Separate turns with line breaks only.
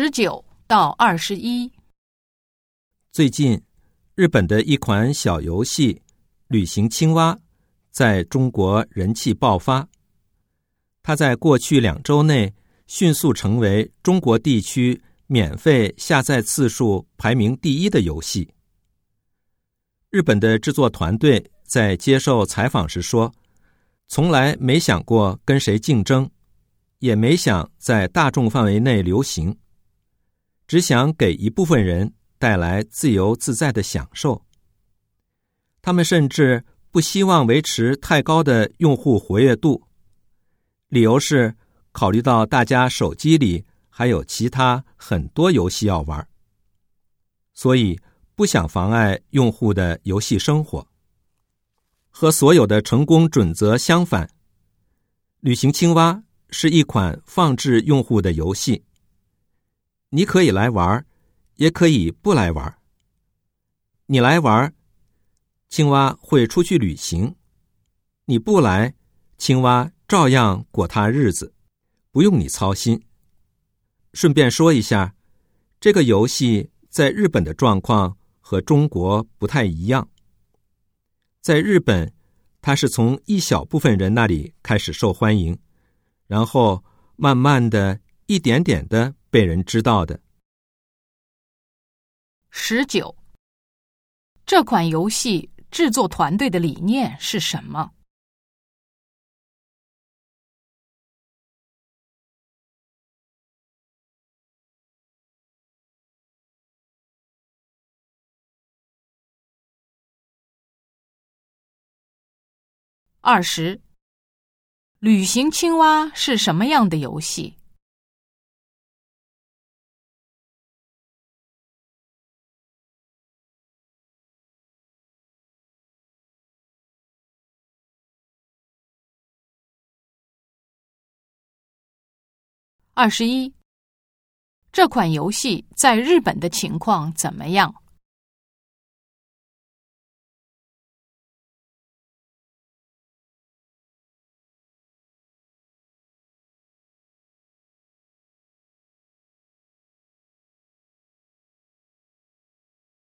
十九到二十一。
最近，日本的一款小游戏《旅行青蛙》在中国人气爆发。它在过去两周内迅速成为中国地区免费下载次数排名第一的游戏。日本的制作团队在接受采访时说：“从来没想过跟谁竞争，也没想在大众范围内流行，只想给一部分人。”带来自由自在的享受。他们甚至不希望维持太高的用户活跃度，理由是考虑到大家手机里还有其他很多游戏要玩，所以不想妨碍用户的游戏生活。和所有的成功准则相反，旅行青蛙是一款放置用户的游戏。你可以来玩。也可以不来玩你来玩青蛙会出去旅行；你不来，青蛙照样过它日子，不用你操心。顺便说一下，这个游戏在日本的状况和中国不太一样。在日本，它是从一小部分人那里开始受欢迎，然后慢慢的一点点的被人知道的。
十九，这款游戏制作团队的理念是什么？二十，旅行青蛙是什么样的游戏？二十一，这款游戏在日本的情况怎么样？